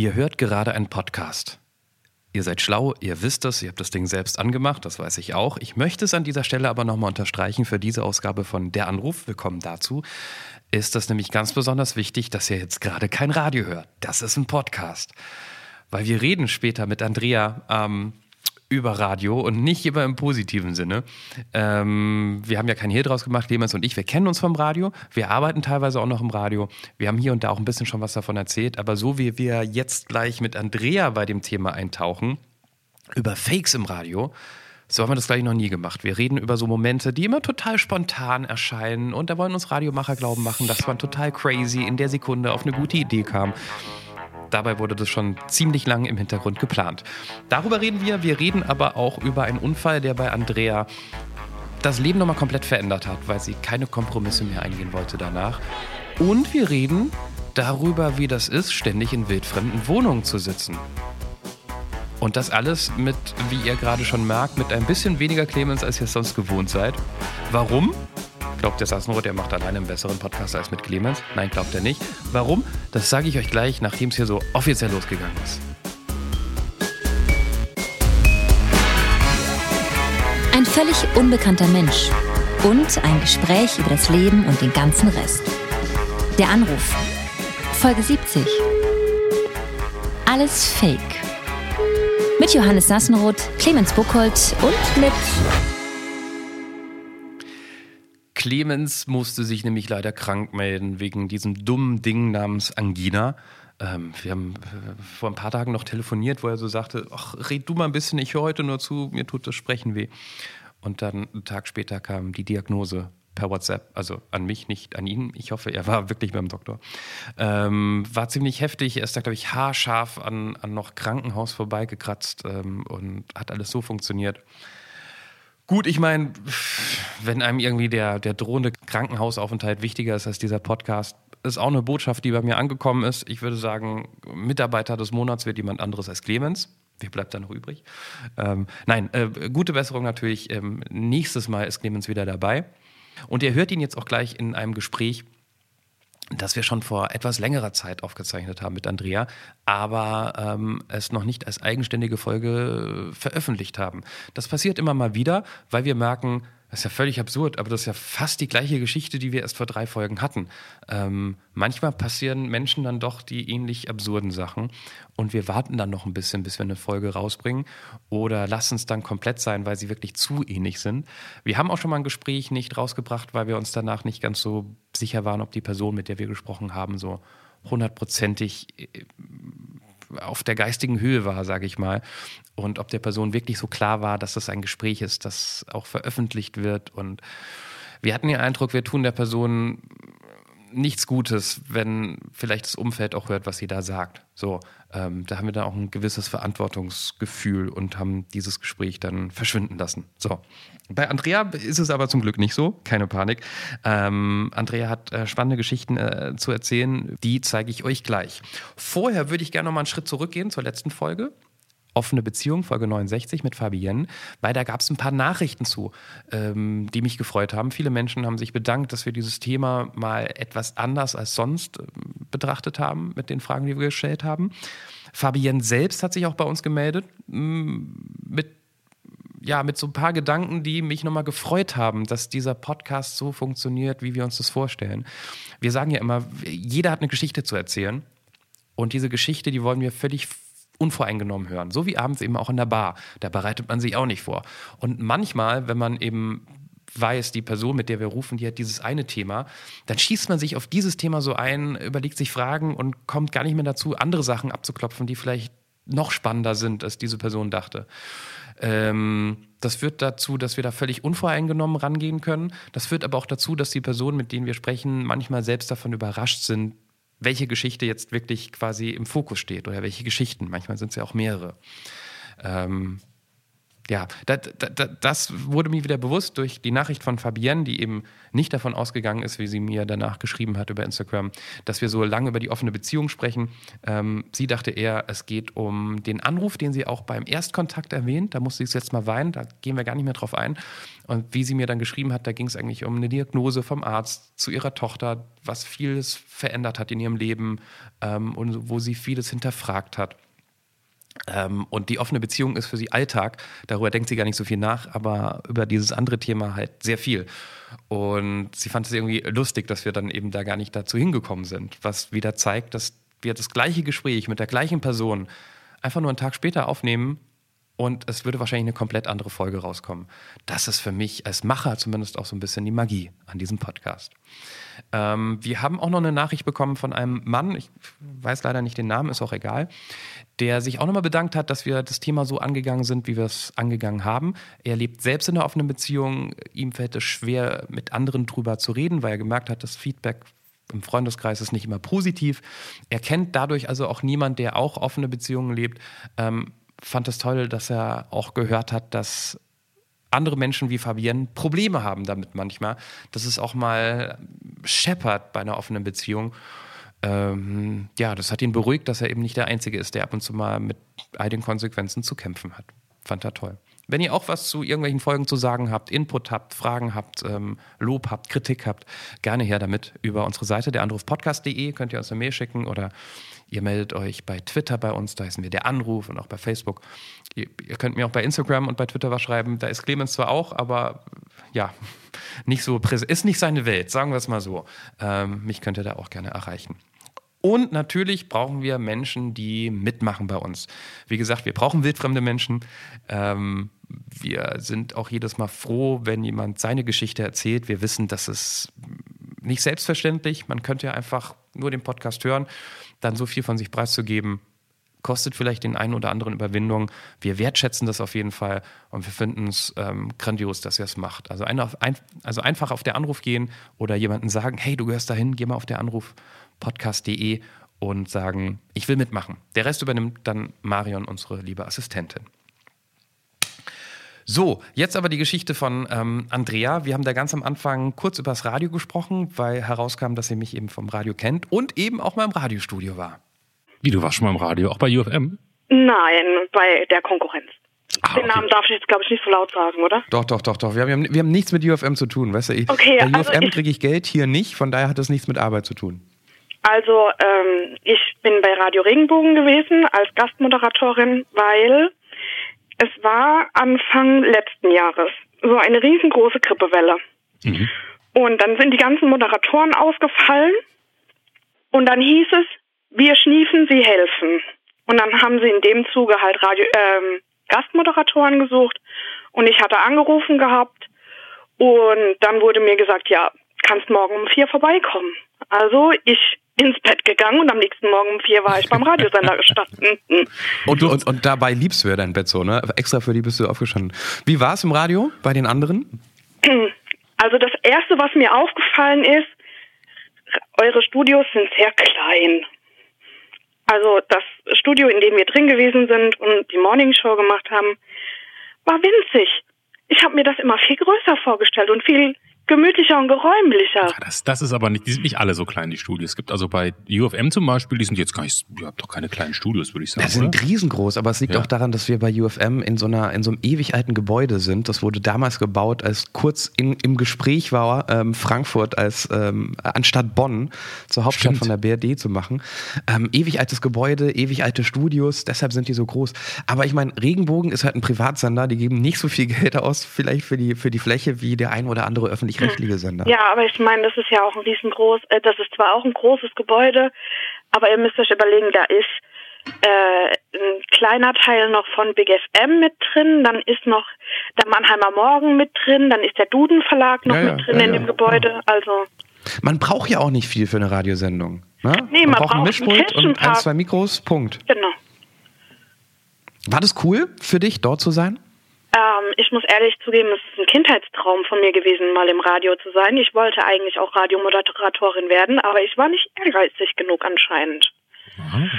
Ihr hört gerade einen Podcast. Ihr seid schlau, ihr wisst es, ihr habt das Ding selbst angemacht, das weiß ich auch. Ich möchte es an dieser Stelle aber nochmal unterstreichen für diese Ausgabe von Der Anruf. Willkommen dazu. Ist das nämlich ganz besonders wichtig, dass ihr jetzt gerade kein Radio hört. Das ist ein Podcast. Weil wir reden später mit Andrea ähm, über Radio und nicht immer im positiven Sinne. Ähm, wir haben ja kein Hehl draus gemacht, Clemens und ich, wir kennen uns vom Radio, wir arbeiten teilweise auch noch im Radio, wir haben hier und da auch ein bisschen schon was davon erzählt, aber so wie wir jetzt gleich mit Andrea bei dem Thema eintauchen, über Fakes im Radio, so haben wir das gleich noch nie gemacht. Wir reden über so Momente, die immer total spontan erscheinen und da wollen uns Radiomacher glauben machen, dass man total crazy in der Sekunde auf eine gute Idee kam. Dabei wurde das schon ziemlich lang im Hintergrund geplant. Darüber reden wir. Wir reden aber auch über einen Unfall, der bei Andrea das Leben nochmal komplett verändert hat, weil sie keine Kompromisse mehr eingehen wollte danach. Und wir reden darüber, wie das ist, ständig in wildfremden Wohnungen zu sitzen. Und das alles mit, wie ihr gerade schon merkt, mit ein bisschen weniger Clemens, als ihr es sonst gewohnt seid. Warum? Glaubt der Sassenroth, der macht alleine einen besseren Podcast als mit Clemens? Nein, glaubt er nicht. Warum? Das sage ich euch gleich, nachdem es hier so offiziell losgegangen ist. Ein völlig unbekannter Mensch und ein Gespräch über das Leben und den ganzen Rest. Der Anruf. Folge 70. Alles Fake. Mit Johannes Sassenroth, Clemens Buchholz und mit Clemens musste sich nämlich leider krank melden wegen diesem dummen Ding namens Angina. Ähm, wir haben äh, vor ein paar Tagen noch telefoniert, wo er so sagte, ach, red du mal ein bisschen, ich höre heute nur zu, mir tut das Sprechen weh. Und dann einen Tag später kam die Diagnose per WhatsApp, also an mich, nicht an ihn. Ich hoffe, er war wirklich beim Doktor. Ähm, war ziemlich heftig. Er ist da, glaube ich, haarscharf an, an noch Krankenhaus vorbeigekratzt ähm, und hat alles so funktioniert. Gut, ich meine, wenn einem irgendwie der, der drohende Krankenhausaufenthalt wichtiger ist als dieser Podcast, ist auch eine Botschaft, die bei mir angekommen ist. Ich würde sagen, Mitarbeiter des Monats wird jemand anderes als Clemens. Wer bleibt da noch übrig? Ähm, nein, äh, gute Besserung natürlich. Ähm, nächstes Mal ist Clemens wieder dabei. Und ihr hört ihn jetzt auch gleich in einem Gespräch das wir schon vor etwas längerer Zeit aufgezeichnet haben mit Andrea, aber ähm, es noch nicht als eigenständige Folge veröffentlicht haben. Das passiert immer mal wieder, weil wir merken, das ist ja völlig absurd, aber das ist ja fast die gleiche Geschichte, die wir erst vor drei Folgen hatten. Ähm, manchmal passieren Menschen dann doch die ähnlich absurden Sachen und wir warten dann noch ein bisschen, bis wir eine Folge rausbringen oder lassen es dann komplett sein, weil sie wirklich zu ähnlich sind. Wir haben auch schon mal ein Gespräch nicht rausgebracht, weil wir uns danach nicht ganz so sicher waren, ob die Person, mit der wir gesprochen haben, so hundertprozentig äh, auf der geistigen Höhe war, sage ich mal. Und ob der Person wirklich so klar war, dass das ein Gespräch ist, das auch veröffentlicht wird. Und wir hatten den Eindruck, wir tun der Person nichts Gutes, wenn vielleicht das Umfeld auch hört, was sie da sagt. So, ähm, da haben wir dann auch ein gewisses Verantwortungsgefühl und haben dieses Gespräch dann verschwinden lassen. So, bei Andrea ist es aber zum Glück nicht so, keine Panik. Ähm, Andrea hat äh, spannende Geschichten äh, zu erzählen, die zeige ich euch gleich. Vorher würde ich gerne noch mal einen Schritt zurückgehen zur letzten Folge. Offene Beziehung, Folge 69 mit Fabienne, weil da gab es ein paar Nachrichten zu, ähm, die mich gefreut haben. Viele Menschen haben sich bedankt, dass wir dieses Thema mal etwas anders als sonst äh, betrachtet haben mit den Fragen, die wir gestellt haben. Fabienne selbst hat sich auch bei uns gemeldet mit ja, mit so ein paar Gedanken, die mich nochmal gefreut haben, dass dieser Podcast so funktioniert, wie wir uns das vorstellen. Wir sagen ja immer, jeder hat eine Geschichte zu erzählen. Und diese Geschichte, die wollen wir völlig unvoreingenommen hören. So wie abends eben auch in der Bar. Da bereitet man sich auch nicht vor. Und manchmal, wenn man eben weiß, die Person, mit der wir rufen, die hat dieses eine Thema, dann schießt man sich auf dieses Thema so ein, überlegt sich Fragen und kommt gar nicht mehr dazu, andere Sachen abzuklopfen, die vielleicht noch spannender sind, als diese Person dachte. Ähm, das führt dazu, dass wir da völlig unvoreingenommen rangehen können. Das führt aber auch dazu, dass die Personen, mit denen wir sprechen, manchmal selbst davon überrascht sind, welche Geschichte jetzt wirklich quasi im Fokus steht oder welche Geschichten. Manchmal sind es ja auch mehrere. Ähm, ja, das, das, das, wurde mir wieder bewusst durch die Nachricht von Fabienne, die eben nicht davon ausgegangen ist, wie sie mir danach geschrieben hat über Instagram, dass wir so lange über die offene Beziehung sprechen. Ähm, sie dachte eher, es geht um den Anruf, den sie auch beim Erstkontakt erwähnt. Da musste ich jetzt mal weinen, da gehen wir gar nicht mehr drauf ein. Und wie sie mir dann geschrieben hat, da ging es eigentlich um eine Diagnose vom Arzt zu ihrer Tochter, was vieles verändert hat in ihrem Leben ähm, und wo sie vieles hinterfragt hat. Ähm, und die offene Beziehung ist für sie Alltag. Darüber denkt sie gar nicht so viel nach, aber über dieses andere Thema halt sehr viel. Und sie fand es irgendwie lustig, dass wir dann eben da gar nicht dazu hingekommen sind, was wieder zeigt, dass wir das gleiche Gespräch mit der gleichen Person einfach nur einen Tag später aufnehmen und es würde wahrscheinlich eine komplett andere Folge rauskommen. Das ist für mich als Macher zumindest auch so ein bisschen die Magie an diesem Podcast. Ähm, wir haben auch noch eine Nachricht bekommen von einem Mann, ich weiß leider nicht den Namen, ist auch egal, der sich auch nochmal bedankt hat, dass wir das Thema so angegangen sind, wie wir es angegangen haben. Er lebt selbst in einer offenen Beziehung. Ihm fällt es schwer, mit anderen drüber zu reden, weil er gemerkt hat, das Feedback im Freundeskreis ist nicht immer positiv. Er kennt dadurch also auch niemand, der auch offene Beziehungen lebt. Ähm, fand es toll, dass er auch gehört hat, dass andere Menschen wie Fabienne Probleme haben damit manchmal, dass es auch mal scheppert bei einer offenen Beziehung. Ähm, ja, das hat ihn beruhigt, dass er eben nicht der Einzige ist, der ab und zu mal mit all den Konsequenzen zu kämpfen hat. Fand er toll. Wenn ihr auch was zu irgendwelchen Folgen zu sagen habt, Input habt, Fragen habt, ähm, Lob habt, Kritik habt, gerne her damit über unsere Seite der Anrufpodcast.de könnt ihr uns eine Mail schicken oder Ihr meldet euch bei Twitter bei uns, da heißen wir der Anruf und auch bei Facebook. Ihr, ihr, könnt mir auch bei Instagram und bei Twitter was schreiben. Da ist Clemens zwar auch, aber ja, nicht so präsent. Ist nicht seine Welt, sagen wir es mal so. Ähm, mich könnt ihr da auch gerne erreichen. Und natürlich brauchen wir Menschen, die mitmachen bei uns. Wie gesagt, wir brauchen wildfremde Menschen. Ähm, wir sind auch jedes Mal froh, wenn jemand seine Geschichte erzählt. Wir wissen, dass es nicht selbstverständlich. Man könnte ja einfach nur den Podcast hören dann so viel von sich preiszugeben, kostet vielleicht den einen oder anderen Überwindung. Wir wertschätzen das auf jeden Fall und wir finden es ähm, grandios, dass ihr es macht. Also, ein, ein, also einfach auf der Anruf gehen oder jemanden sagen, hey, du gehörst dahin, geh mal auf der Anruf podcast.de und sagen, ich will mitmachen. Der Rest übernimmt dann Marion, unsere liebe Assistentin. So, jetzt aber die Geschichte von ähm, Andrea. Wir haben da ganz am Anfang kurz über das Radio gesprochen, weil herauskam, dass sie mich eben vom Radio kennt und eben auch mal im Radiostudio war. Wie, du warst schon mal im Radio, auch bei UFM? Nein, bei der Konkurrenz. Ah, Den okay. Namen darf ich jetzt, glaube ich, nicht so laut sagen, oder? Doch, doch, doch, doch. Wir haben, wir haben nichts mit UFM zu tun, weißt du? Ich, okay, bei also UFM kriege ich Geld, hier nicht, von daher hat das nichts mit Arbeit zu tun. Also, ähm, ich bin bei Radio Regenbogen gewesen als Gastmoderatorin, weil es war Anfang letzten Jahres so eine riesengroße Grippewelle. Mhm. Und dann sind die ganzen Moderatoren ausgefallen und dann hieß es, wir schniefen, sie helfen. Und dann haben sie in dem Zuge halt Radio, ähm, Gastmoderatoren gesucht und ich hatte angerufen gehabt und dann wurde mir gesagt, ja, kannst morgen um vier vorbeikommen. Also ich ins Bett gegangen und am nächsten Morgen um vier war ich beim Radiosender gestanden. und, und, und dabei liebst du ja dein Bett so, ne? Extra für die bist du aufgestanden. Wie war es im Radio bei den anderen? Also das Erste, was mir aufgefallen ist, eure Studios sind sehr klein. Also das Studio, in dem wir drin gewesen sind und die Morningshow gemacht haben, war winzig. Ich habe mir das immer viel größer vorgestellt und viel gemütlicher und geräumlicher. Ja, das, das ist aber nicht, die sind nicht alle so klein, die Studios. Es gibt also bei UFM zum Beispiel, die sind jetzt gar nicht, ihr habt doch keine kleinen Studios, würde ich sagen. Die sind oder? riesengroß, aber es liegt ja. auch daran, dass wir bei UFM in so einer, in so einem ewig alten Gebäude sind. Das wurde damals gebaut, als kurz in, im Gespräch war, ähm, Frankfurt als ähm, anstatt Bonn zur Hauptstadt Stimmt. von der BRD zu machen. Ähm, ewig altes Gebäude, ewig alte Studios, deshalb sind die so groß. Aber ich meine, Regenbogen ist halt ein Privatsender, die geben nicht so viel Geld aus, vielleicht für die, für die Fläche wie der ein oder andere öffentlich öffentlich-rechtliche Sender. Ja, aber ich meine, das ist ja auch ein riesengroß, äh, das ist zwar auch ein großes Gebäude, aber ihr müsst euch überlegen, da ist äh, ein kleiner Teil noch von Big FM mit drin, dann ist noch der Mannheimer Morgen mit drin, dann ist der Duden Verlag noch ja, mit drin ja, in dem Gebäude, also man braucht ja auch nicht viel für eine Radiosendung. Ne? Nee, man, man braucht ein Mischpult und ein, zwei Mikros, Punkt. Genau. War das cool für dich, dort zu sein? Ähm, ich muss ehrlich zugeben, es ist ein Kindheitstraum von mir gewesen, mal im Radio zu sein. Ich wollte eigentlich auch Radiomoderatorin werden, aber ich war nicht ehrgeizig genug anscheinend. Mhm.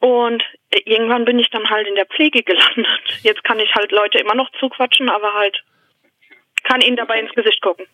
Und irgendwann bin ich dann halt in der Pflege gelandet. Jetzt kann ich halt Leute immer noch zuquatschen, aber halt kann ihnen dabei ins Gesicht gucken.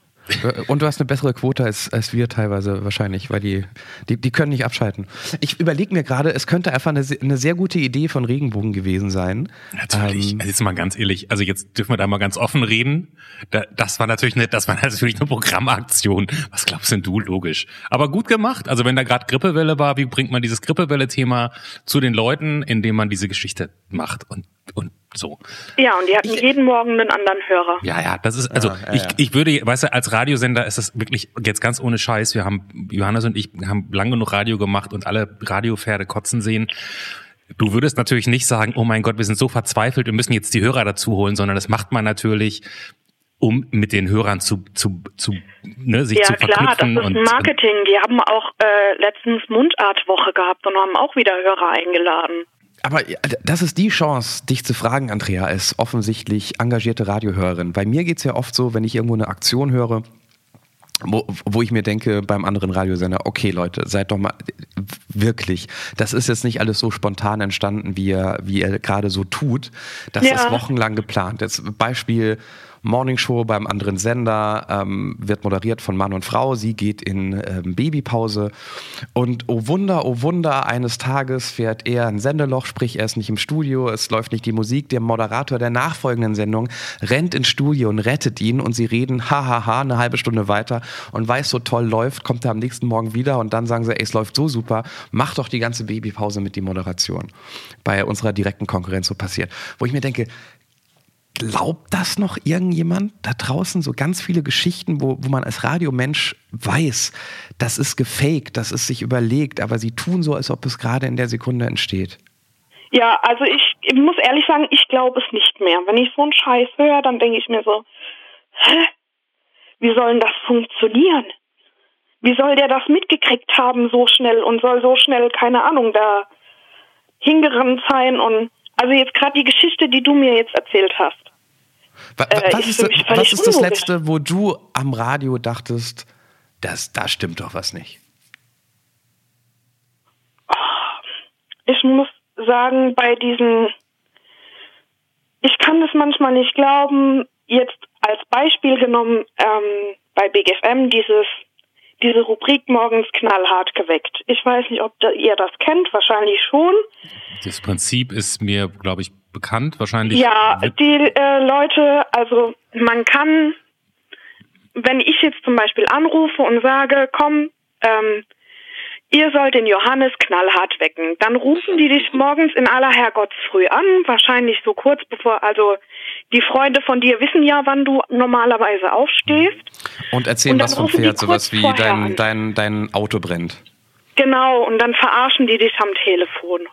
Und du hast eine bessere Quote als, als wir teilweise wahrscheinlich, weil die, die, die können nicht abschalten. Ich überlege mir gerade, es könnte einfach eine, eine sehr gute Idee von Regenbogen gewesen sein. Natürlich. Ähm, also jetzt mal ganz ehrlich, also jetzt dürfen wir da mal ganz offen reden. Da, das war natürlich eine, das war natürlich eine Programmaktion. Was glaubst denn du? Logisch. Aber gut gemacht. Also wenn da gerade Grippewelle war, wie bringt man dieses Grippewelle-Thema zu den Leuten, indem man diese Geschichte macht? Und und so. Ja, und die hatten ich, jeden Morgen einen anderen Hörer. Ja, ja, das ist, also ja, ja, ich, ich würde, weißt du, als Radiosender ist das wirklich jetzt ganz ohne Scheiß. Wir haben, Johannes und ich haben lang genug Radio gemacht und alle Radiopferde kotzen sehen. Du würdest natürlich nicht sagen, oh mein Gott, wir sind so verzweifelt, wir müssen jetzt die Hörer dazu holen, sondern das macht man natürlich, um mit den Hörern zu, zu, zu ne, sich ja, zu verknüpfen. Ja klar, das ist und, Marketing. Die haben auch äh, letztens Mundartwoche gehabt und haben auch wieder Hörer eingeladen. Aber das ist die Chance, dich zu fragen, Andrea, als offensichtlich engagierte Radiohörerin. Bei mir geht es ja oft so, wenn ich irgendwo eine Aktion höre, wo, wo ich mir denke beim anderen Radiosender, okay Leute, seid doch mal wirklich, das ist jetzt nicht alles so spontan entstanden, wie ihr, wie ihr gerade so tut. Das ja. ist wochenlang geplant. Jetzt Beispiel Morningshow beim anderen Sender, ähm, wird moderiert von Mann und Frau. Sie geht in ähm, Babypause. Und oh Wunder, oh Wunder, eines Tages fährt er ein Sendeloch, sprich er ist nicht im Studio, es läuft nicht die Musik. Der Moderator der nachfolgenden Sendung rennt ins Studio und rettet ihn und sie reden hahaha eine halbe Stunde weiter und weiß so toll läuft, kommt er am nächsten Morgen wieder und dann sagen sie, ey, es läuft so super, mach doch die ganze Babypause mit die Moderation. Bei unserer direkten Konkurrenz so passiert. Wo ich mir denke, Glaubt das noch irgendjemand da draußen? So ganz viele Geschichten, wo, wo man als Radiomensch weiß, das ist gefaked, das ist sich überlegt, aber sie tun so, als ob es gerade in der Sekunde entsteht. Ja, also ich, ich muss ehrlich sagen, ich glaube es nicht mehr. Wenn ich so einen Scheiß höre, dann denke ich mir so, hä? Wie soll denn das funktionieren? Wie soll der das mitgekriegt haben so schnell und soll so schnell, keine Ahnung, da hingerannt sein und also jetzt gerade die Geschichte, die du mir jetzt erzählt hast. Was, äh, was ist, was ist das Letzte, wo du am Radio dachtest, das, da stimmt doch was nicht? Ich muss sagen, bei diesen, ich kann das manchmal nicht glauben, jetzt als Beispiel genommen, ähm, bei BGFM dieses, diese Rubrik morgens knallhart geweckt. Ich weiß nicht, ob ihr das kennt, wahrscheinlich schon. Das Prinzip ist mir, glaube ich, bekannt, wahrscheinlich. Ja, die äh, Leute, also man kann, wenn ich jetzt zum Beispiel anrufe und sage, komm, ähm, ihr sollt den Johannes knallhart wecken, dann rufen die dich morgens in aller Herrgottsfrüh an, wahrscheinlich so kurz bevor, also die Freunde von dir wissen ja, wann du normalerweise aufstehst. Und erzählen und was vom Pferd, sowas wie dein, dein, dein Auto brennt. Genau, und dann verarschen die dich am Telefon.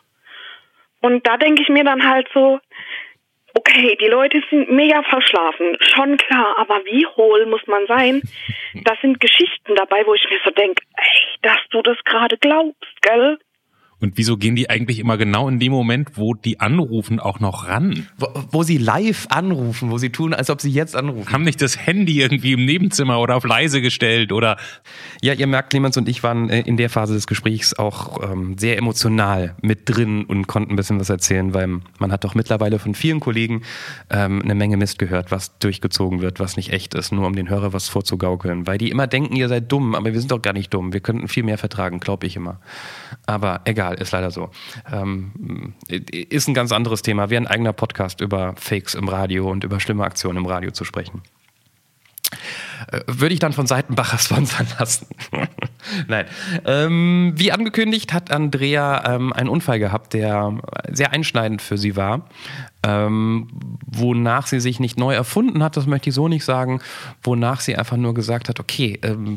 Und da denke ich mir dann halt so, okay, die Leute sind mega verschlafen, schon klar, aber wie hohl muss man sein? Da sind Geschichten dabei, wo ich mir so denke, ey, dass du das gerade glaubst, gell? Und wieso gehen die eigentlich immer genau in dem Moment, wo die anrufen, auch noch ran? Wo, wo, sie live anrufen, wo sie tun, als ob sie jetzt anrufen. Haben nicht das Handy irgendwie im Nebenzimmer oder auf leise gestellt oder? Ja, ihr merkt, Clemens und ich waren äh, in der Phase des Gesprächs auch ähm, sehr emotional mit drin und konnten ein bisschen was erzählen, weil man hat doch mittlerweile von vielen Kollegen ähm, eine Menge Mist gehört, was durchgezogen wird, was nicht echt ist, nur um den Hörer was vorzugaukeln. Weil die immer denken, ihr seid dumm, aber wir sind doch gar nicht dumm. Wir könnten viel mehr vertragen, glaube ich immer. Aber egal ist leider so. Ähm, ist ein ganz anderes Thema. Wäre ein eigener Podcast über Fakes im Radio und über schlimme Aktionen im Radio zu sprechen. Äh, würde ich dann von Seitenbacher sponsern lassen. Nein. Ähm, wie angekündigt hat Andrea ähm, einen Unfall gehabt, der sehr einschneidend für sie war. Ähm, wonach sie sich nicht neu erfunden hat, das möchte ich so nicht sagen, wonach sie einfach nur gesagt hat, okay, ähm,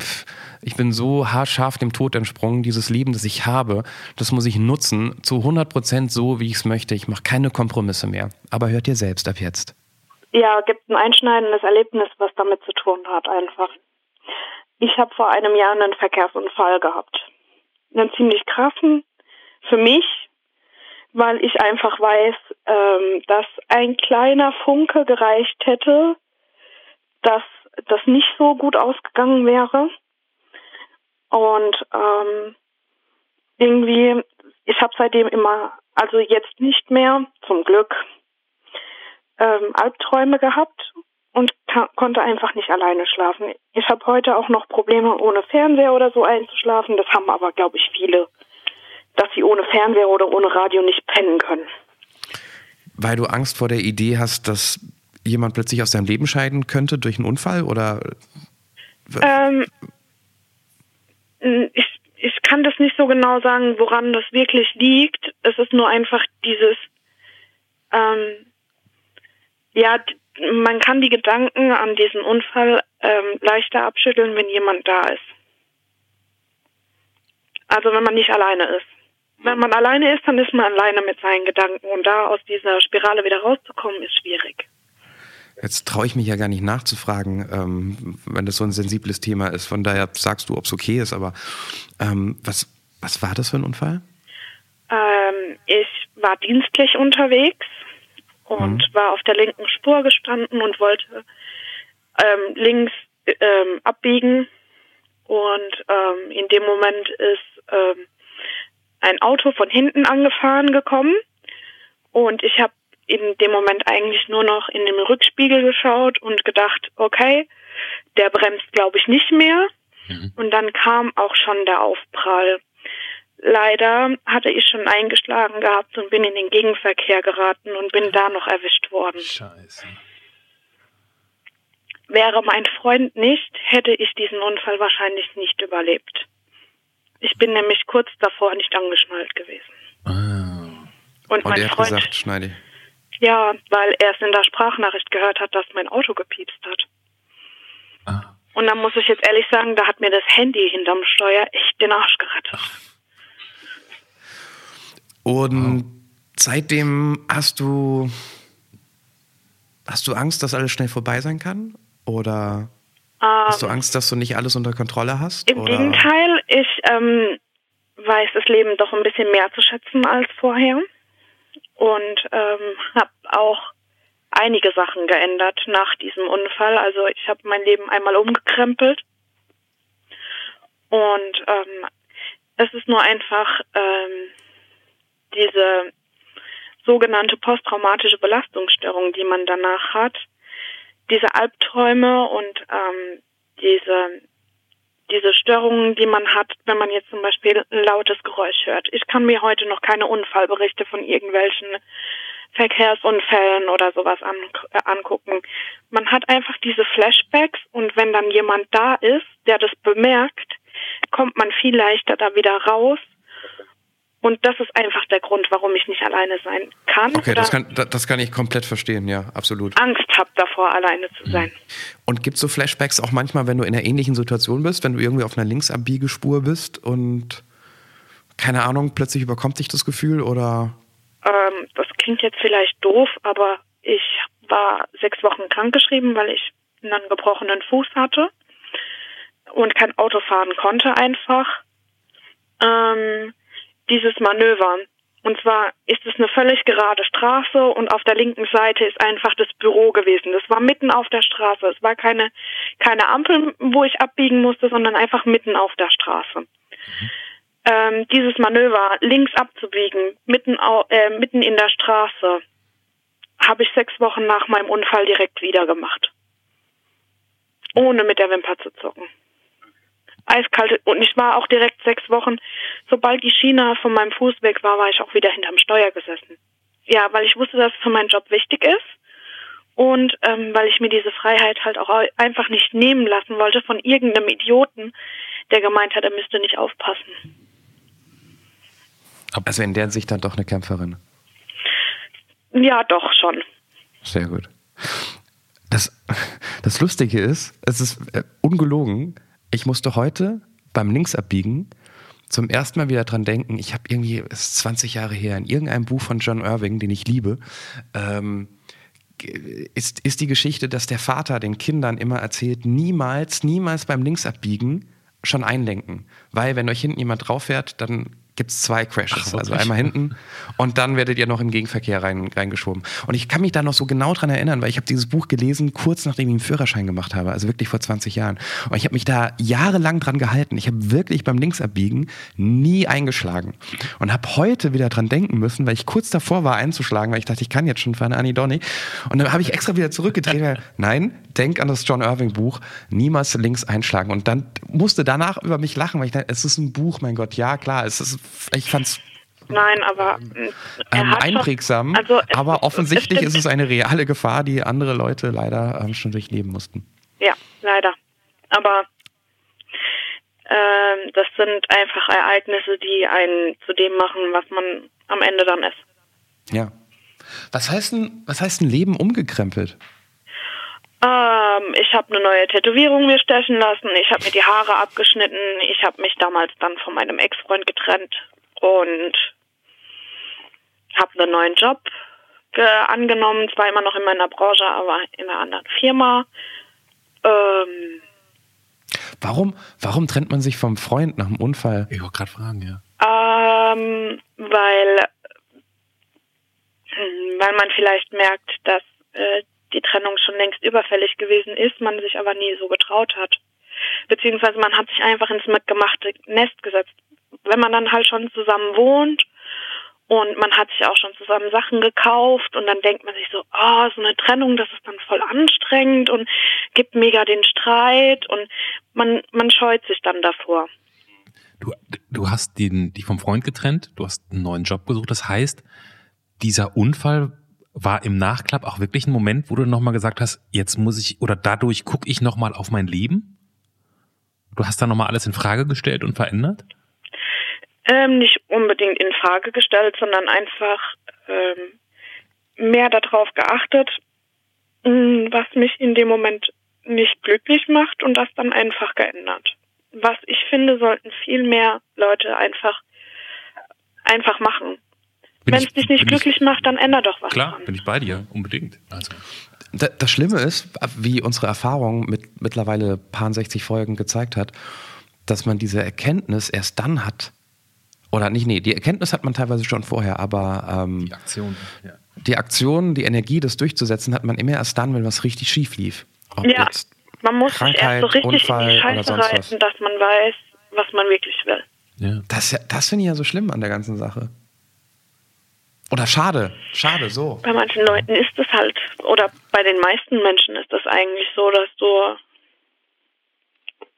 ich bin so haarscharf dem Tod entsprungen, dieses Leben, das ich habe, das muss ich nutzen, zu 100 Prozent so, wie ich es möchte. Ich mache keine Kompromisse mehr. Aber hört ihr selbst ab jetzt. Ja, gibt ein einschneidendes Erlebnis, was damit zu tun hat, einfach. Ich habe vor einem Jahr einen Verkehrsunfall gehabt. Einen ziemlich krassen für mich, weil ich einfach weiß, ähm, dass ein kleiner Funke gereicht hätte, dass das nicht so gut ausgegangen wäre. Und ähm, irgendwie, ich habe seitdem immer also jetzt nicht mehr, zum Glück, ähm, Albträume gehabt und konnte einfach nicht alleine schlafen. Ich habe heute auch noch Probleme, ohne Fernseher oder so einzuschlafen. Das haben aber, glaube ich, viele, dass sie ohne Fernseher oder ohne Radio nicht pennen können. Weil du Angst vor der Idee hast, dass jemand plötzlich aus deinem Leben scheiden könnte durch einen Unfall oder? Ähm, ich, ich kann das nicht so genau sagen, woran das wirklich liegt. Es ist nur einfach dieses, ähm, ja, man kann die Gedanken an diesen Unfall ähm, leichter abschütteln, wenn jemand da ist. Also wenn man nicht alleine ist. Wenn man alleine ist, dann ist man alleine mit seinen Gedanken und da aus dieser Spirale wieder rauszukommen, ist schwierig. Jetzt traue ich mich ja gar nicht nachzufragen, ähm, wenn das so ein sensibles Thema ist. Von daher sagst du, ob es okay ist. Aber ähm, was, was war das für ein Unfall? Ähm, ich war dienstlich unterwegs und mhm. war auf der linken Spur gestanden und wollte ähm, links ähm, abbiegen. Und ähm, in dem Moment ist ähm, ein Auto von hinten angefahren gekommen. Und ich habe in dem Moment eigentlich nur noch in den Rückspiegel geschaut und gedacht, okay, der bremst, glaube ich, nicht mehr. Mhm. Und dann kam auch schon der Aufprall. Leider hatte ich schon eingeschlagen gehabt und bin in den Gegenverkehr geraten und bin da noch erwischt worden. Scheiße. Wäre mein Freund nicht, hätte ich diesen Unfall wahrscheinlich nicht überlebt. Ich bin nämlich kurz davor nicht angeschnallt gewesen. Ah. Und, und mein er hat Freund, gesagt, schneide. Ja, weil er es in der Sprachnachricht gehört hat, dass mein Auto gepiepst hat. Ah. Und dann muss ich jetzt ehrlich sagen, da hat mir das Handy hinterm Steuer echt den Arsch gerettet. Und wow. seitdem hast du hast du Angst, dass alles schnell vorbei sein kann? Oder ähm, hast du ähm. Angst, dass du nicht alles unter Kontrolle hast? Im oder? Gegenteil, ich ähm, weiß das Leben doch ein bisschen mehr zu schätzen als vorher und ähm, habe auch einige Sachen geändert nach diesem Unfall. Also ich habe mein Leben einmal umgekrempelt und ähm, es ist nur einfach ähm, diese sogenannte posttraumatische Belastungsstörung, die man danach hat, diese Albträume und ähm, diese diese Störungen, die man hat, wenn man jetzt zum Beispiel ein lautes Geräusch hört. Ich kann mir heute noch keine Unfallberichte von irgendwelchen Verkehrsunfällen oder sowas an, äh, angucken. Man hat einfach diese Flashbacks und wenn dann jemand da ist, der das bemerkt, kommt man viel leichter da wieder raus und das ist einfach der Grund, warum ich nicht alleine sein kann. Okay, das kann, das kann ich komplett verstehen, ja, absolut. Angst habe davor, alleine zu sein. Und gibt es so Flashbacks auch manchmal, wenn du in einer ähnlichen Situation bist, wenn du irgendwie auf einer Linksabbiegelspur bist und keine Ahnung, plötzlich überkommt dich das Gefühl oder? Ähm, das klingt jetzt vielleicht doof, aber ich war sechs Wochen krankgeschrieben, weil ich einen gebrochenen Fuß hatte und kein Auto fahren konnte einfach. Ähm, dieses Manöver. Und zwar ist es eine völlig gerade Straße und auf der linken Seite ist einfach das Büro gewesen. Das war mitten auf der Straße. Es war keine, keine Ampel, wo ich abbiegen musste, sondern einfach mitten auf der Straße. Mhm. Ähm, dieses Manöver, links abzubiegen, mitten, au, äh, mitten in der Straße, habe ich sechs Wochen nach meinem Unfall direkt wieder gemacht. Ohne mit der Wimper zu zucken eiskalt und ich war auch direkt sechs Wochen, sobald die Schiene von meinem Fuß weg war, war ich auch wieder hinterm Steuer gesessen. Ja, weil ich wusste, dass es für meinen Job wichtig ist und ähm, weil ich mir diese Freiheit halt auch einfach nicht nehmen lassen wollte von irgendeinem Idioten, der gemeint hat, er müsste nicht aufpassen. Also in der Sicht dann doch eine Kämpferin. Ja, doch schon. Sehr gut. Das, das Lustige ist, es ist äh, ungelogen, ich musste heute beim Linksabbiegen zum ersten Mal wieder dran denken, ich habe irgendwie, es ist 20 Jahre her, in irgendeinem Buch von John Irving, den ich liebe, ähm, ist, ist die Geschichte, dass der Vater den Kindern immer erzählt, niemals, niemals beim Linksabbiegen schon einlenken. Weil wenn euch hinten jemand drauf fährt, dann gibt es zwei Crashes. Ach, also einmal hinten und dann werdet ihr noch im Gegenverkehr rein, reingeschoben. Und ich kann mich da noch so genau dran erinnern, weil ich habe dieses Buch gelesen, kurz nachdem ich einen Führerschein gemacht habe, also wirklich vor 20 Jahren. Und ich habe mich da jahrelang dran gehalten. Ich habe wirklich beim Linksabbiegen nie eingeschlagen. Und habe heute wieder dran denken müssen, weil ich kurz davor war einzuschlagen, weil ich dachte, ich kann jetzt schon fahren, Annie Donny. Und dann habe ich extra wieder zurückgedreht, weil, nein, denk an das John Irving Buch, niemals links einschlagen. Und dann musste danach über mich lachen, weil ich dachte, es ist ein Buch, mein Gott, ja klar, es ist ich fand's Nein, aber ähm, einprägsam. Also es, aber offensichtlich es ist es eine reale Gefahr, die andere Leute leider ähm, schon durchleben mussten. Ja, leider. Aber ähm, das sind einfach Ereignisse, die einen zu dem machen, was man am Ende dann ist. Ja. Was heißt ein, was heißt ein Leben umgekrempelt? Ähm, ich habe eine neue Tätowierung mir stechen lassen. Ich habe mir die Haare abgeschnitten. Ich habe mich damals dann von meinem Ex-Freund getrennt und habe einen neuen Job angenommen. Zwar immer noch in meiner Branche, aber in einer anderen Firma. Ähm, warum, warum trennt man sich vom Freund nach dem Unfall? Ich wollte gerade fragen, ja. Ähm, weil, weil man vielleicht merkt, dass äh, die Trennung schon längst überfällig gewesen ist, man sich aber nie so getraut hat. Beziehungsweise man hat sich einfach ins mitgemachte Nest gesetzt. Wenn man dann halt schon zusammen wohnt und man hat sich auch schon zusammen Sachen gekauft und dann denkt man sich so, ah, oh, so eine Trennung, das ist dann voll anstrengend und gibt mega den Streit und man, man scheut sich dann davor. Du, du hast dich vom Freund getrennt, du hast einen neuen Job gesucht, das heißt, dieser Unfall war im Nachklapp auch wirklich ein Moment, wo du nochmal gesagt hast, jetzt muss ich oder dadurch gucke ich nochmal auf mein Leben? Du hast da nochmal alles in Frage gestellt und verändert? Ähm, nicht unbedingt in Frage gestellt, sondern einfach ähm, mehr darauf geachtet, mm, was mich in dem Moment nicht glücklich macht und das dann einfach geändert. Was ich finde, sollten viel mehr Leute einfach einfach machen. Wenn es dich nicht glücklich ich, macht, dann ändere doch was. Klar, dran. bin ich bei dir, unbedingt. Also. Das Schlimme ist, wie unsere Erfahrung mit mittlerweile paar 60 Folgen gezeigt hat, dass man diese Erkenntnis erst dann hat, oder nicht, nee, die Erkenntnis hat man teilweise schon vorher, aber ähm, die Aktion, ja. Die Aktion, die Energie, das durchzusetzen, hat man immer erst dann, wenn was richtig schief lief. Ob ja, man muss Krankheit, sich erst so richtig Unfall in die Scheiße reiten, dass man weiß, was man wirklich will. Ja. Das, das finde ich ja so schlimm an der ganzen Sache. Oder schade, schade, so. Bei manchen Leuten ist es halt, oder bei den meisten Menschen ist das eigentlich so, dass du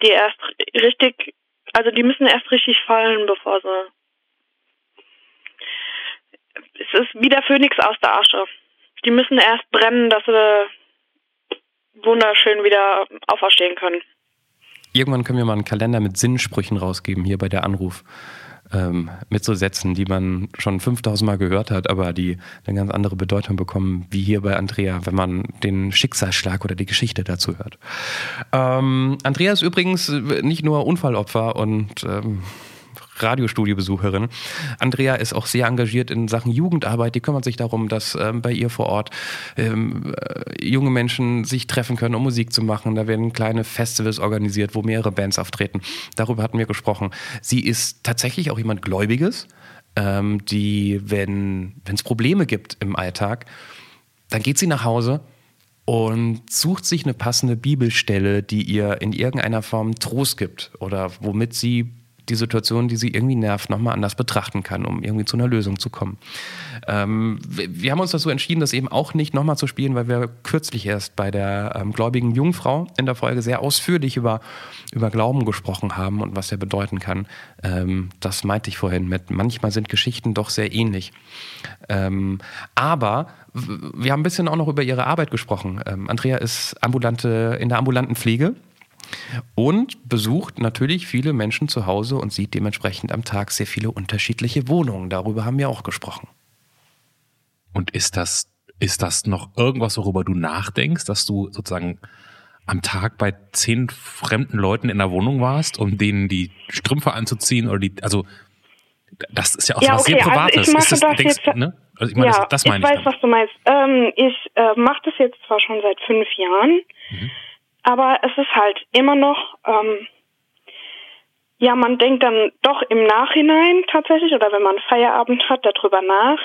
die erst richtig, also die müssen erst richtig fallen, bevor sie. Es ist wie der Phönix aus der Asche. Die müssen erst brennen, dass sie wunderschön wieder auferstehen können. Irgendwann können wir mal einen Kalender mit Sinnsprüchen rausgeben, hier bei der Anruf ähm, mit so Sätzen, die man schon 5000 Mal gehört hat, aber die eine ganz andere Bedeutung bekommen, wie hier bei Andrea, wenn man den Schicksalsschlag oder die Geschichte dazu hört. Ähm, Andrea ist übrigens nicht nur Unfallopfer und ähm, Radiostudiobesucherin. Andrea ist auch sehr engagiert in Sachen Jugendarbeit. Die kümmert sich darum, dass ähm, bei ihr vor Ort ähm, äh, junge Menschen sich treffen können, um Musik zu machen. Da werden kleine Festivals organisiert, wo mehrere Bands auftreten. Darüber hatten wir gesprochen. Sie ist tatsächlich auch jemand Gläubiges, ähm, die, wenn es Probleme gibt im Alltag, dann geht sie nach Hause und sucht sich eine passende Bibelstelle, die ihr in irgendeiner Form Trost gibt oder womit sie die Situation, die sie irgendwie nervt, nochmal anders betrachten kann, um irgendwie zu einer Lösung zu kommen. Ähm, wir haben uns dazu entschieden, das eben auch nicht nochmal zu spielen, weil wir kürzlich erst bei der ähm, gläubigen Jungfrau in der Folge sehr ausführlich über, über Glauben gesprochen haben und was der bedeuten kann. Ähm, das meinte ich vorhin mit, manchmal sind Geschichten doch sehr ähnlich. Ähm, aber wir haben ein bisschen auch noch über ihre Arbeit gesprochen. Ähm, Andrea ist ambulante, in der ambulanten Pflege und besucht natürlich viele Menschen zu Hause und sieht dementsprechend am Tag sehr viele unterschiedliche Wohnungen. Darüber haben wir auch gesprochen. Und ist das, ist das noch irgendwas, worüber du nachdenkst, dass du sozusagen am Tag bei zehn fremden Leuten in der Wohnung warst, um denen die Strümpfe anzuziehen oder die, also das ist ja auch ja, was okay, sehr also Privates. Also ich mache das, das denkst, jetzt, ne? also ich meine, ja, das, das meine ich. Ich weiß, dann. was du meinst. Ähm, ich äh, mache das jetzt zwar schon seit fünf Jahren. Mhm aber es ist halt immer noch, ähm, Ja, man denkt dann doch im Nachhinein tatsächlich oder wenn man Feierabend hat, darüber nach.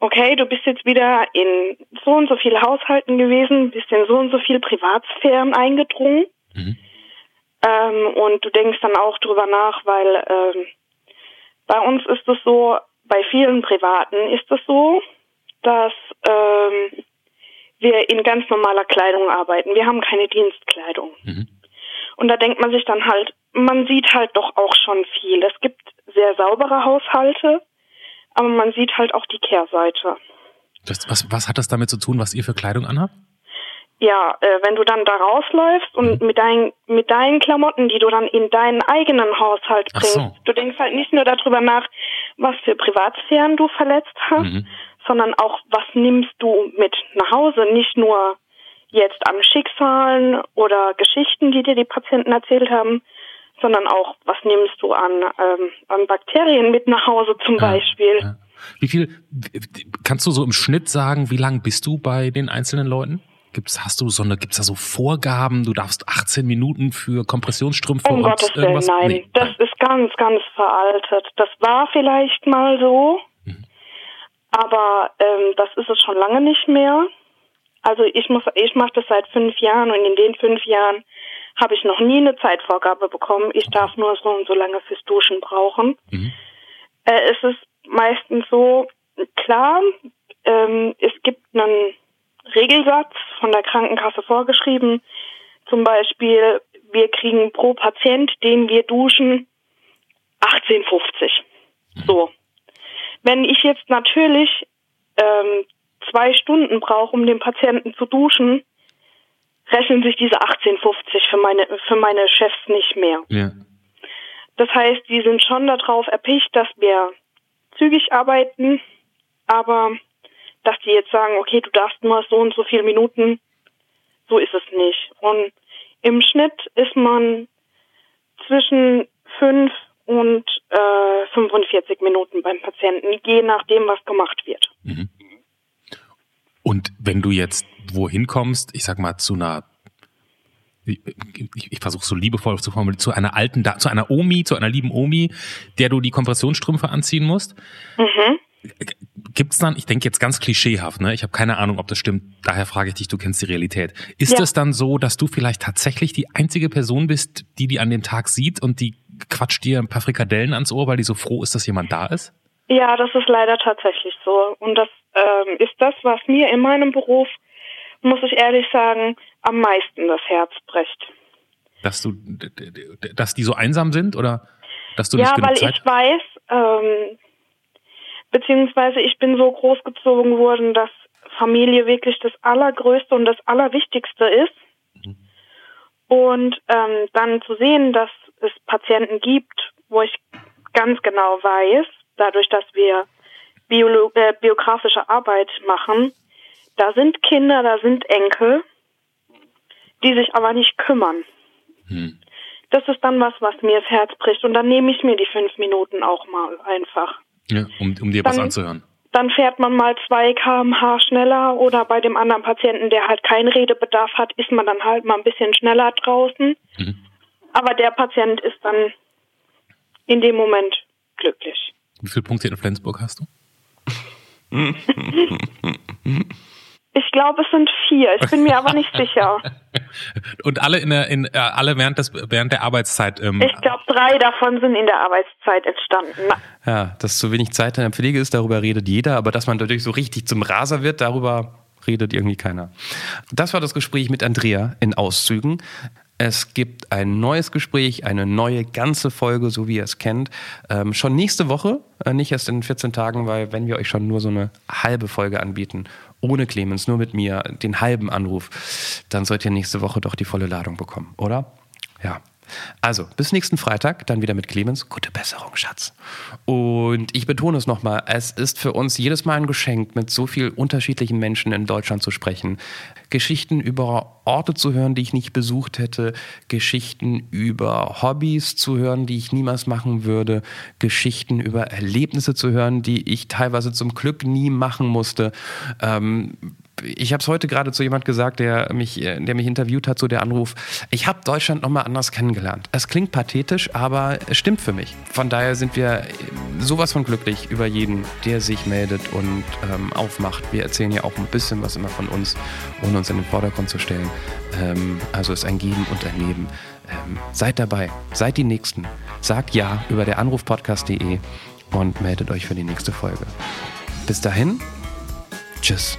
Okay, du bist jetzt wieder in so und so viel Haushalten gewesen, bist in so und so viel Privatsphären eingedrungen. Mhm. Ähm, und du denkst dann auch drüber nach, weil ähm, bei uns ist es so, bei vielen Privaten ist es so, dass ähm, wir in ganz normaler Kleidung arbeiten. Wir haben keine Dienstkleidung. Mhm. Und da denkt man sich dann halt, man sieht halt doch auch schon viel. Es gibt sehr saubere Haushalte, aber man sieht halt auch die Kehrseite. Das, was, was hat das damit zu tun, was ihr für Kleidung anhabt? Ja, äh, wenn du dann da rausläufst und mhm. mit, dein, mit deinen Klamotten, die du dann in deinen eigenen Haushalt bringst, so. du denkst halt nicht nur darüber nach, was für Privatsphären du verletzt hast, mhm. Sondern auch, was nimmst du mit nach Hause, nicht nur jetzt an Schicksalen oder Geschichten, die dir die Patienten erzählt haben, sondern auch, was nimmst du an, ähm, an Bakterien mit nach Hause zum ja, Beispiel. Ja. Wie viel, kannst du so im Schnitt sagen, wie lang bist du bei den einzelnen Leuten? Gibt's, hast du so eine, gibt's da so Vorgaben? Du darfst 18 Minuten für Kompressionsstrümpfe um und Gottes Willen, irgendwas? Nein, nee, das ist ganz, ganz veraltet. Das war vielleicht mal so. Aber ähm, das ist es schon lange nicht mehr. Also ich muss, ich mache das seit fünf Jahren und in den fünf Jahren habe ich noch nie eine Zeitvorgabe bekommen. Ich darf nur so und so lange fürs Duschen brauchen. Mhm. Äh, es ist meistens so, klar, ähm, es gibt einen Regelsatz von der Krankenkasse vorgeschrieben. Zum Beispiel, wir kriegen pro Patient, den wir duschen, 18,50. Mhm. So. Wenn ich jetzt natürlich ähm, zwei Stunden brauche, um den Patienten zu duschen, rechnen sich diese 18,50 für meine, für meine Chefs nicht mehr. Ja. Das heißt, die sind schon darauf erpicht, dass wir zügig arbeiten, aber dass die jetzt sagen, okay, du darfst nur so und so viele Minuten, so ist es nicht. Und im Schnitt ist man zwischen fünf und äh, 45 Minuten beim Patienten, je nachdem, was gemacht wird. Mhm. Und wenn du jetzt wohin kommst, ich sag mal zu einer ich, ich, ich versuche so liebevoll zu formulieren, zu einer alten, zu einer Omi, zu einer lieben Omi, der du die Kompressionsstrümpfe anziehen musst. Mhm. Gibt's dann, ich denke jetzt ganz klischeehaft, ne? Ich habe keine Ahnung, ob das stimmt, daher frage ich dich, du kennst die Realität. Ist ja. es dann so, dass du vielleicht tatsächlich die einzige Person bist, die die an dem Tag sieht und die quatscht dir ein paar Frikadellen ans Ohr, weil die so froh ist, dass jemand da ist? Ja, das ist leider tatsächlich so. Und das ähm, ist das, was mir in meinem Beruf, muss ich ehrlich sagen, am meisten das Herz bricht. Dass du, dass die so einsam sind oder dass du ja, nicht genug weil Zeit? ich weiß, ähm, beziehungsweise ich bin so großgezogen worden, dass Familie wirklich das Allergrößte und das Allerwichtigste ist. Mhm. Und ähm, dann zu sehen, dass es Patienten gibt, wo ich ganz genau weiß, dadurch, dass wir Biolo äh, biografische Arbeit machen, da sind Kinder, da sind Enkel, die sich aber nicht kümmern. Hm. Das ist dann was, was mir das Herz bricht. Und dann nehme ich mir die fünf Minuten auch mal einfach. Ja, um, um dir dann, was anzuhören. Dann fährt man mal zwei kmh schneller oder bei dem anderen Patienten, der halt keinen Redebedarf hat, ist man dann halt mal ein bisschen schneller draußen. Mhm. Aber der Patient ist dann in dem Moment glücklich. Wie viele Punkte in Flensburg hast du? Ich glaube, es sind vier. Ich bin mir aber nicht sicher. Und alle in der, in, äh, alle während des, während der Arbeitszeit. Ähm, ich glaube, drei davon sind in der Arbeitszeit entstanden. Ja, dass zu wenig Zeit in der Pflege ist, darüber redet jeder, aber dass man dadurch so richtig zum Raser wird, darüber redet irgendwie keiner. Das war das Gespräch mit Andrea in Auszügen. Es gibt ein neues Gespräch, eine neue ganze Folge, so wie ihr es kennt. Ähm, schon nächste Woche, äh, nicht erst in 14 Tagen, weil wenn wir euch schon nur so eine halbe Folge anbieten, ohne Clemens, nur mit mir, den halben Anruf, dann sollt ihr nächste Woche doch die volle Ladung bekommen, oder? Ja. Also, bis nächsten Freitag, dann wieder mit Clemens. Gute Besserung, Schatz. Und ich betone es nochmal, es ist für uns jedes Mal ein Geschenk, mit so vielen unterschiedlichen Menschen in Deutschland zu sprechen. Geschichten über Orte zu hören, die ich nicht besucht hätte, Geschichten über Hobbys zu hören, die ich niemals machen würde, Geschichten über Erlebnisse zu hören, die ich teilweise zum Glück nie machen musste. Ähm, ich habe es heute gerade zu jemand gesagt, der mich, äh, der mich interviewt hat, so der Anruf. Ich habe Deutschland nochmal anders kennengelernt. Es klingt pathetisch, aber es stimmt für mich. Von daher sind wir sowas von glücklich über jeden, der sich meldet und ähm, aufmacht. Wir erzählen ja auch ein bisschen was immer von uns, ohne uns in den Vordergrund zu stellen. Ähm, also ist ein Geben und ein Nehmen. Ähm, seid dabei, seid die Nächsten. Sagt ja über der Anrufpodcast.de und meldet euch für die nächste Folge. Bis dahin, tschüss.